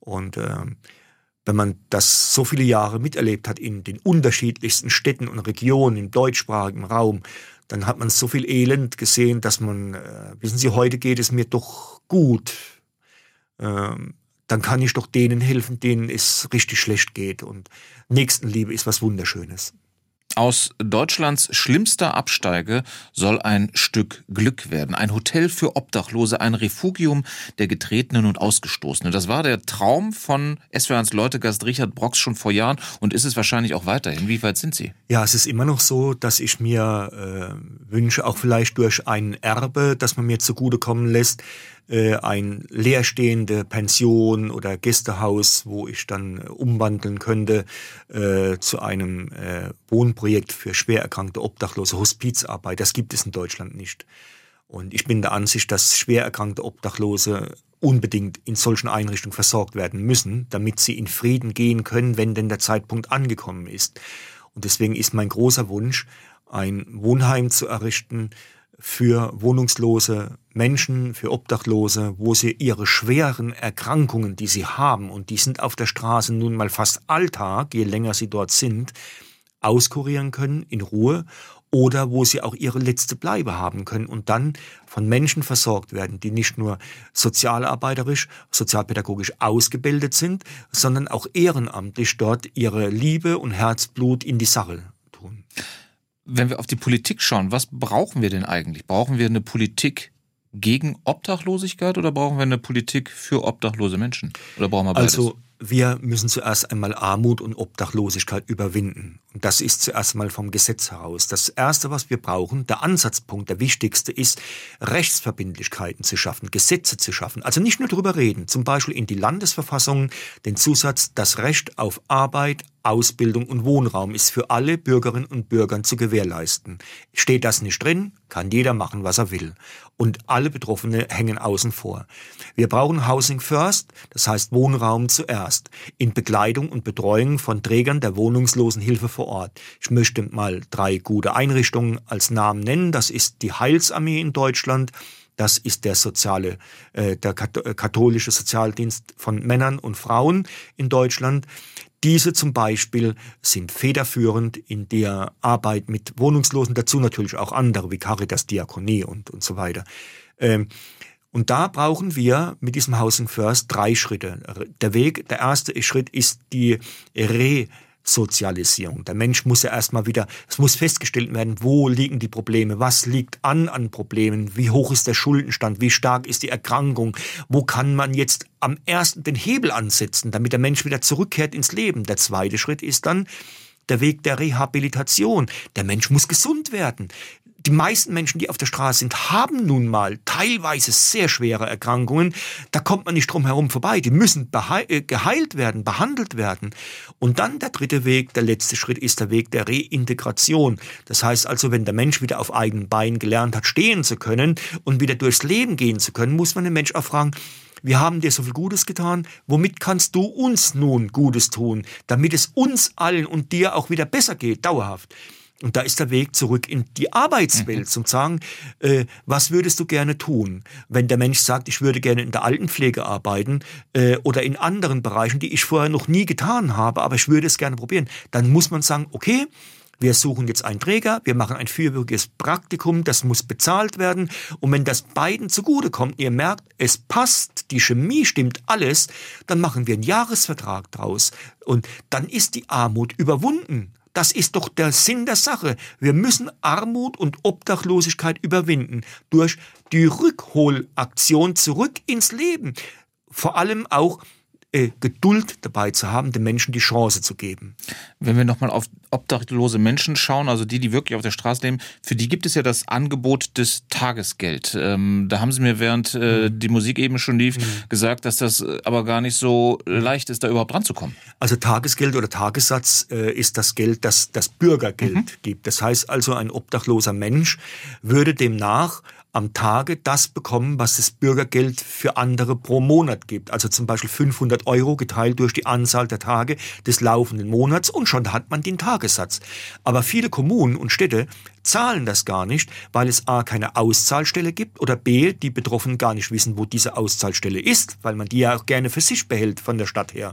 Und äh, wenn man das so viele Jahre miterlebt hat in den unterschiedlichsten Städten und Regionen im deutschsprachigen Raum, dann hat man so viel Elend gesehen, dass man, äh, wissen Sie, heute geht es mir doch gut. Ähm, dann kann ich doch denen helfen, denen es richtig schlecht geht. Und Nächstenliebe ist was Wunderschönes. Aus Deutschlands schlimmster Absteige soll ein Stück Glück werden. Ein Hotel für Obdachlose, ein Refugium der Getretenen und Ausgestoßenen. Das war der Traum von SWRs Leutegast Richard Brox schon vor Jahren und ist es wahrscheinlich auch weiterhin. Wie weit sind Sie? Ja, es ist immer noch so, dass ich mir äh, wünsche, auch vielleicht durch ein Erbe, das man mir zugutekommen lässt, äh, ein leerstehende Pension oder Gästehaus, wo ich dann äh, umwandeln könnte äh, zu einem äh, Wohnprojekt für schwer erkrankte Obdachlose, Hospizarbeit. Das gibt es in Deutschland nicht. Und ich bin der Ansicht, dass schwer erkrankte Obdachlose unbedingt in solchen Einrichtungen versorgt werden müssen, damit sie in Frieden gehen können, wenn denn der Zeitpunkt angekommen ist. Und deswegen ist mein großer Wunsch, ein Wohnheim zu errichten, für wohnungslose Menschen, für Obdachlose, wo sie ihre schweren Erkrankungen, die sie haben, und die sind auf der Straße nun mal fast Alltag, je länger sie dort sind, auskurieren können in Ruhe oder wo sie auch ihre letzte Bleibe haben können und dann von Menschen versorgt werden, die nicht nur sozialarbeiterisch, sozialpädagogisch ausgebildet sind, sondern auch ehrenamtlich dort ihre Liebe und Herzblut in die Sache wenn wir auf die Politik schauen, was brauchen wir denn eigentlich? Brauchen wir eine Politik gegen Obdachlosigkeit oder brauchen wir eine Politik für obdachlose Menschen? Oder brauchen wir beides? Also wir müssen zuerst einmal Armut und Obdachlosigkeit überwinden. Und das ist zuerst mal vom Gesetz heraus. Das Erste, was wir brauchen, der Ansatzpunkt, der wichtigste ist, Rechtsverbindlichkeiten zu schaffen, Gesetze zu schaffen. Also nicht nur darüber reden, zum Beispiel in die Landesverfassung den Zusatz, das Recht auf Arbeit, Ausbildung und Wohnraum ist für alle Bürgerinnen und Bürger zu gewährleisten. Steht das nicht drin, kann jeder machen, was er will. Und alle Betroffene hängen außen vor. Wir brauchen Housing First, das heißt Wohnraum zuerst, in Begleitung und Betreuung von Trägern der Wohnungslosenhilfe vor Ort. Ich möchte mal drei gute Einrichtungen als Namen nennen. Das ist die Heilsarmee in Deutschland. Das ist der soziale, äh, der katholische Sozialdienst von Männern und Frauen in Deutschland. Diese zum Beispiel sind federführend in der Arbeit mit Wohnungslosen, dazu natürlich auch andere wie Caritas, Diakonie und, und so weiter. Ähm, und da brauchen wir mit diesem Housing First drei Schritte. Der Weg, der erste Schritt ist die Re Sozialisierung. Der Mensch muss ja erstmal wieder, es muss festgestellt werden, wo liegen die Probleme, was liegt an an Problemen, wie hoch ist der Schuldenstand, wie stark ist die Erkrankung, wo kann man jetzt am ersten den Hebel ansetzen, damit der Mensch wieder zurückkehrt ins Leben. Der zweite Schritt ist dann, der Weg der Rehabilitation. Der Mensch muss gesund werden die meisten Menschen, die auf der Straße sind, haben nun mal teilweise sehr schwere Erkrankungen. Da kommt man nicht drum herum vorbei. Die müssen äh, geheilt werden, behandelt werden. Und dann der dritte Weg, der letzte Schritt ist der Weg der Reintegration. Das heißt also, wenn der Mensch wieder auf eigenen Beinen gelernt hat, stehen zu können und wieder durchs Leben gehen zu können, muss man den Mensch auch fragen, wir haben dir so viel Gutes getan, womit kannst du uns nun Gutes tun, damit es uns allen und dir auch wieder besser geht, dauerhaft. Und da ist der Weg zurück in die Arbeitswelt, mhm. zum sagen, äh, was würdest du gerne tun? Wenn der Mensch sagt, ich würde gerne in der Altenpflege arbeiten äh, oder in anderen Bereichen, die ich vorher noch nie getan habe, aber ich würde es gerne probieren, dann muss man sagen, okay, wir suchen jetzt einen Träger, wir machen ein vierwöchiges Praktikum, das muss bezahlt werden. Und wenn das beiden zugutekommt, ihr merkt, es passt, die Chemie stimmt alles, dann machen wir einen Jahresvertrag draus. Und dann ist die Armut überwunden. Das ist doch der Sinn der Sache. Wir müssen Armut und Obdachlosigkeit überwinden durch die Rückholaktion zurück ins Leben. vor allem auch äh, Geduld dabei zu haben, den Menschen die Chance zu geben. Wenn wir nochmal auf obdachlose Menschen schauen, also die, die wirklich auf der Straße leben, für die gibt es ja das Angebot des Tagesgeld. Ähm, da haben Sie mir, während äh, mhm. die Musik eben schon lief, mhm. gesagt, dass das äh, aber gar nicht so leicht ist, da überhaupt ranzukommen. Also Tagesgeld oder Tagessatz äh, ist das Geld, das das Bürgergeld mhm. gibt. Das heißt also, ein obdachloser Mensch würde demnach am Tage das bekommen, was das Bürgergeld für andere pro Monat gibt. Also zum Beispiel 500 Euro geteilt durch die Anzahl der Tage des laufenden Monats und schon hat man den Tagessatz. Aber viele Kommunen und Städte zahlen das gar nicht, weil es a. keine Auszahlstelle gibt oder b. die Betroffenen gar nicht wissen, wo diese Auszahlstelle ist, weil man die ja auch gerne für sich behält von der Stadt her.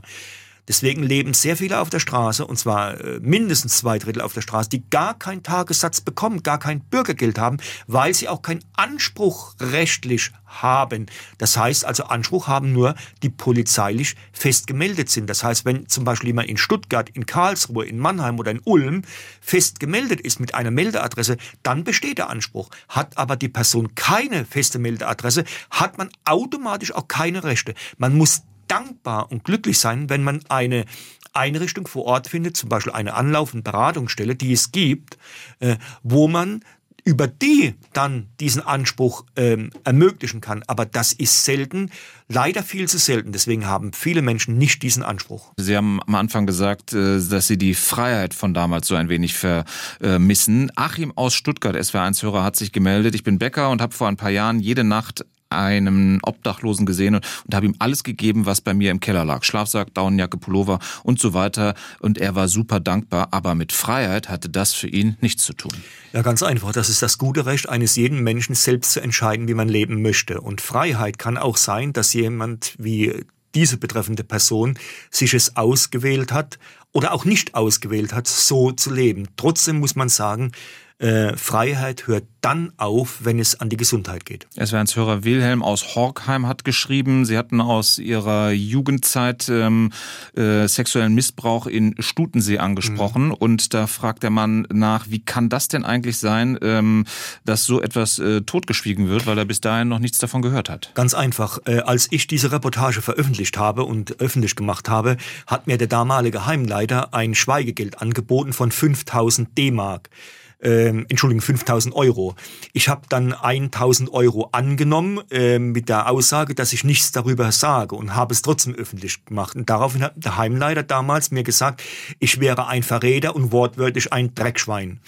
Deswegen leben sehr viele auf der Straße, und zwar äh, mindestens zwei Drittel auf der Straße, die gar keinen Tagessatz bekommen, gar kein Bürgergeld haben, weil sie auch keinen Anspruch rechtlich haben. Das heißt also, Anspruch haben nur, die polizeilich festgemeldet sind. Das heißt, wenn zum Beispiel jemand in Stuttgart, in Karlsruhe, in Mannheim oder in Ulm festgemeldet ist mit einer Meldeadresse, dann besteht der Anspruch. Hat aber die Person keine feste Meldeadresse, hat man automatisch auch keine Rechte. Man muss dankbar und glücklich sein, wenn man eine Einrichtung vor Ort findet, zum Beispiel eine Anlauf- und Beratungsstelle, die es gibt, äh, wo man über die dann diesen Anspruch ähm, ermöglichen kann. Aber das ist selten, leider viel zu selten. Deswegen haben viele Menschen nicht diesen Anspruch. Sie haben am Anfang gesagt, äh, dass Sie die Freiheit von damals so ein wenig vermissen. Achim aus Stuttgart, SWR1-Hörer, hat sich gemeldet. Ich bin Bäcker und habe vor ein paar Jahren jede Nacht einen Obdachlosen gesehen und, und habe ihm alles gegeben, was bei mir im Keller lag. Schlafsack, Daunenjacke, Pullover und so weiter. Und er war super dankbar, aber mit Freiheit hatte das für ihn nichts zu tun. Ja, ganz einfach. Das ist das gute Recht eines jeden Menschen, selbst zu entscheiden, wie man leben möchte. Und Freiheit kann auch sein, dass jemand wie diese betreffende Person sich es ausgewählt hat oder auch nicht ausgewählt hat, so zu leben. Trotzdem muss man sagen, äh, Freiheit hört dann auf, wenn es an die Gesundheit geht. Es wäre Hörer Wilhelm aus Horkheim hat geschrieben, Sie hatten aus Ihrer Jugendzeit ähm, äh, sexuellen Missbrauch in Stutensee angesprochen mhm. und da fragt der Mann nach, wie kann das denn eigentlich sein, ähm, dass so etwas äh, totgeschwiegen wird, weil er bis dahin noch nichts davon gehört hat? Ganz einfach. Äh, als ich diese Reportage veröffentlicht habe und öffentlich gemacht habe, hat mir der damalige Heimleiter ein Schweigegeld angeboten von 5000 D-Mark ähm, Entschuldigung, 5000 Euro. Ich habe dann 1000 Euro angenommen äh, mit der Aussage, dass ich nichts darüber sage und habe es trotzdem öffentlich gemacht. Und daraufhin hat der Heimleiter damals mir gesagt, ich wäre ein Verräter und wortwörtlich ein Dreckschwein.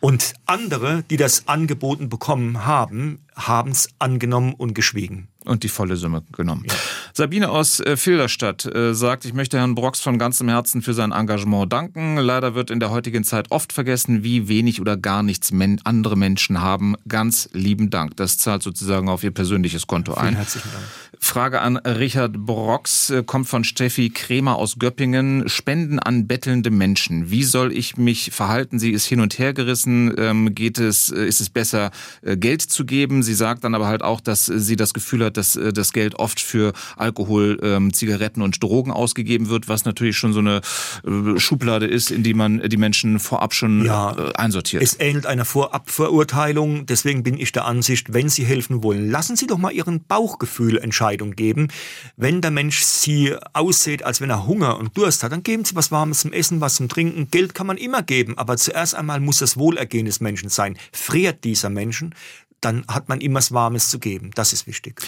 Und andere, die das angeboten bekommen haben, haben es angenommen und geschwiegen. Und die volle Summe genommen. Ja. Sabine aus äh, Filderstadt äh, sagt, ich möchte Herrn Brox von ganzem Herzen für sein Engagement danken. Leider wird in der heutigen Zeit oft vergessen, wie wenig oder gar nichts men andere Menschen haben. Ganz lieben Dank. Das zahlt sozusagen auf Ihr persönliches Konto ein. Vielen herzlichen Dank. Frage an Richard Brox äh, kommt von Steffi Kremer aus Göppingen. Spenden an bettelnde Menschen. Wie soll ich mich verhalten? Sie ist hin und her gerissen. Ähm, geht es, ist es besser, Geld zu geben? Sie sagt dann aber halt auch, dass sie das Gefühl hat, dass das Geld oft für Alkohol, ähm, Zigaretten und Drogen ausgegeben wird, was natürlich schon so eine Schublade ist, in die man die Menschen vorab schon ja, einsortiert. Es ähnelt einer Vorabverurteilung. Deswegen bin ich der Ansicht, wenn Sie helfen wollen, lassen Sie doch mal Ihren Bauchgefühl Entscheidung geben. Wenn der Mensch sie aussieht, als wenn er Hunger und Durst hat, dann geben sie was Warmes zum Essen, was zum Trinken. Geld kann man immer geben, aber zuerst einmal muss das Wohlergehen des Menschen sein. Friert dieser Menschen, dann hat man immer was Warmes zu geben. Das ist wichtig.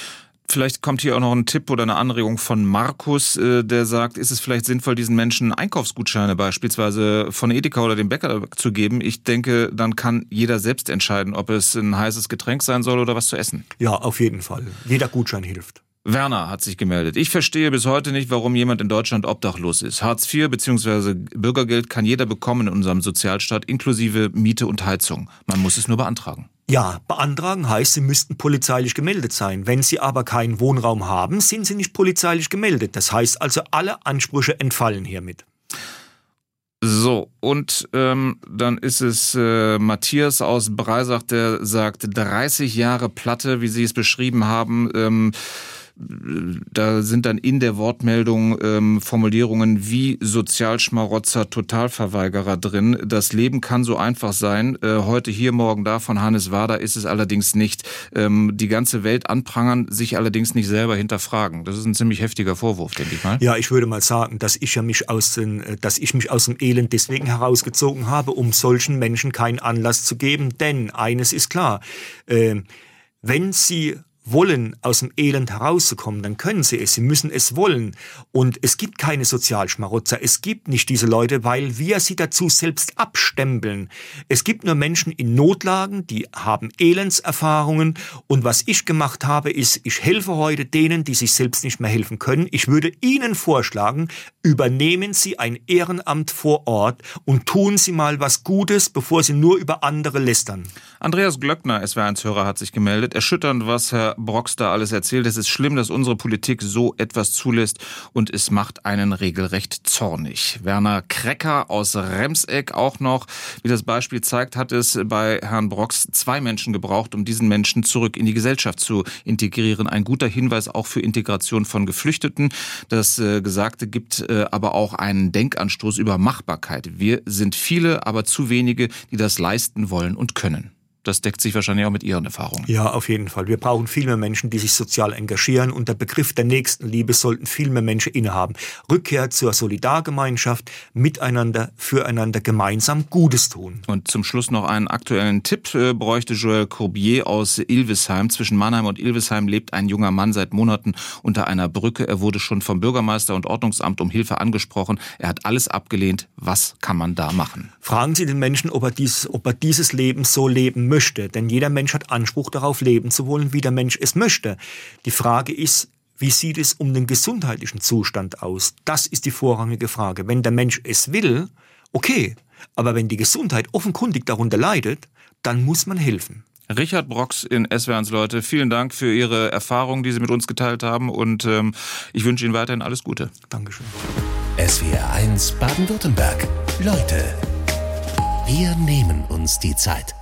Vielleicht kommt hier auch noch ein Tipp oder eine Anregung von Markus, äh, der sagt, ist es vielleicht sinnvoll, diesen Menschen Einkaufsgutscheine beispielsweise von Edeka oder dem Bäcker zu geben? Ich denke, dann kann jeder selbst entscheiden, ob es ein heißes Getränk sein soll oder was zu essen. Ja, auf jeden Fall. Jeder Gutschein hilft. Werner hat sich gemeldet. Ich verstehe bis heute nicht, warum jemand in Deutschland obdachlos ist. Hartz IV bzw. Bürgergeld kann jeder bekommen in unserem Sozialstaat, inklusive Miete und Heizung. Man muss es nur beantragen. Ja, beantragen heißt, Sie müssten polizeilich gemeldet sein. Wenn Sie aber keinen Wohnraum haben, sind Sie nicht polizeilich gemeldet. Das heißt also, alle Ansprüche entfallen hiermit. So, und ähm, dann ist es äh, Matthias aus Breisach, der sagt, 30 Jahre Platte, wie Sie es beschrieben haben. Ähm, da sind dann in der Wortmeldung ähm, Formulierungen wie Sozialschmarotzer, Totalverweigerer drin. Das Leben kann so einfach sein. Äh, heute hier, morgen da von Hannes Wader ist es allerdings nicht. Ähm, die ganze Welt anprangern, sich allerdings nicht selber hinterfragen. Das ist ein ziemlich heftiger Vorwurf, denke ich mal. Ja, ich würde mal sagen, dass ich ja mich aus den, äh, dass ich mich aus dem Elend deswegen herausgezogen habe, um solchen Menschen keinen Anlass zu geben. Denn eines ist klar, äh, wenn sie wollen, aus dem Elend herauszukommen, dann können sie es. Sie müssen es wollen. Und es gibt keine Sozialschmarotzer. Es gibt nicht diese Leute, weil wir sie dazu selbst abstempeln. Es gibt nur Menschen in Notlagen, die haben Elendserfahrungen. Und was ich gemacht habe, ist, ich helfe heute denen, die sich selbst nicht mehr helfen können. Ich würde ihnen vorschlagen, übernehmen Sie ein Ehrenamt vor Ort und tun Sie mal was Gutes, bevor Sie nur über andere lästern. Andreas Glöckner, SW1-Hörer, hat sich gemeldet. Erschütternd, was Herr Brox da alles erzählt. Es ist schlimm, dass unsere Politik so etwas zulässt und es macht einen regelrecht zornig. Werner Krecker aus Remseck auch noch. Wie das Beispiel zeigt, hat es bei Herrn Brox zwei Menschen gebraucht, um diesen Menschen zurück in die Gesellschaft zu integrieren. Ein guter Hinweis auch für Integration von Geflüchteten. Das äh, Gesagte gibt äh, aber auch einen Denkanstoß über Machbarkeit. Wir sind viele, aber zu wenige, die das leisten wollen und können. Das deckt sich wahrscheinlich auch mit Ihren Erfahrungen. Ja, auf jeden Fall. Wir brauchen viel mehr Menschen, die sich sozial engagieren und der Begriff der Nächstenliebe sollten viel mehr Menschen innehaben. Rückkehr zur Solidargemeinschaft, miteinander, füreinander gemeinsam Gutes tun. Und zum Schluss noch einen aktuellen Tipp äh, bräuchte Joël Courbier aus Ilvesheim. Zwischen Mannheim und Ilvesheim lebt ein junger Mann seit Monaten unter einer Brücke. Er wurde schon vom Bürgermeister und Ordnungsamt um Hilfe angesprochen. Er hat alles abgelehnt. Was kann man da machen? Fragen Sie den Menschen, ob er, dies, ob er dieses Leben so leben möchte. Denn jeder Mensch hat Anspruch darauf, leben zu wollen, wie der Mensch es möchte. Die Frage ist, wie sieht es um den gesundheitlichen Zustand aus? Das ist die vorrangige Frage. Wenn der Mensch es will, okay. Aber wenn die Gesundheit offenkundig darunter leidet, dann muss man helfen. Richard Brox in SWRs Leute, vielen Dank für Ihre Erfahrungen, die Sie mit uns geteilt haben und ähm, ich wünsche Ihnen weiterhin alles Gute. Dankeschön. SWR 1 Baden-Württemberg. Leute, wir nehmen uns die Zeit.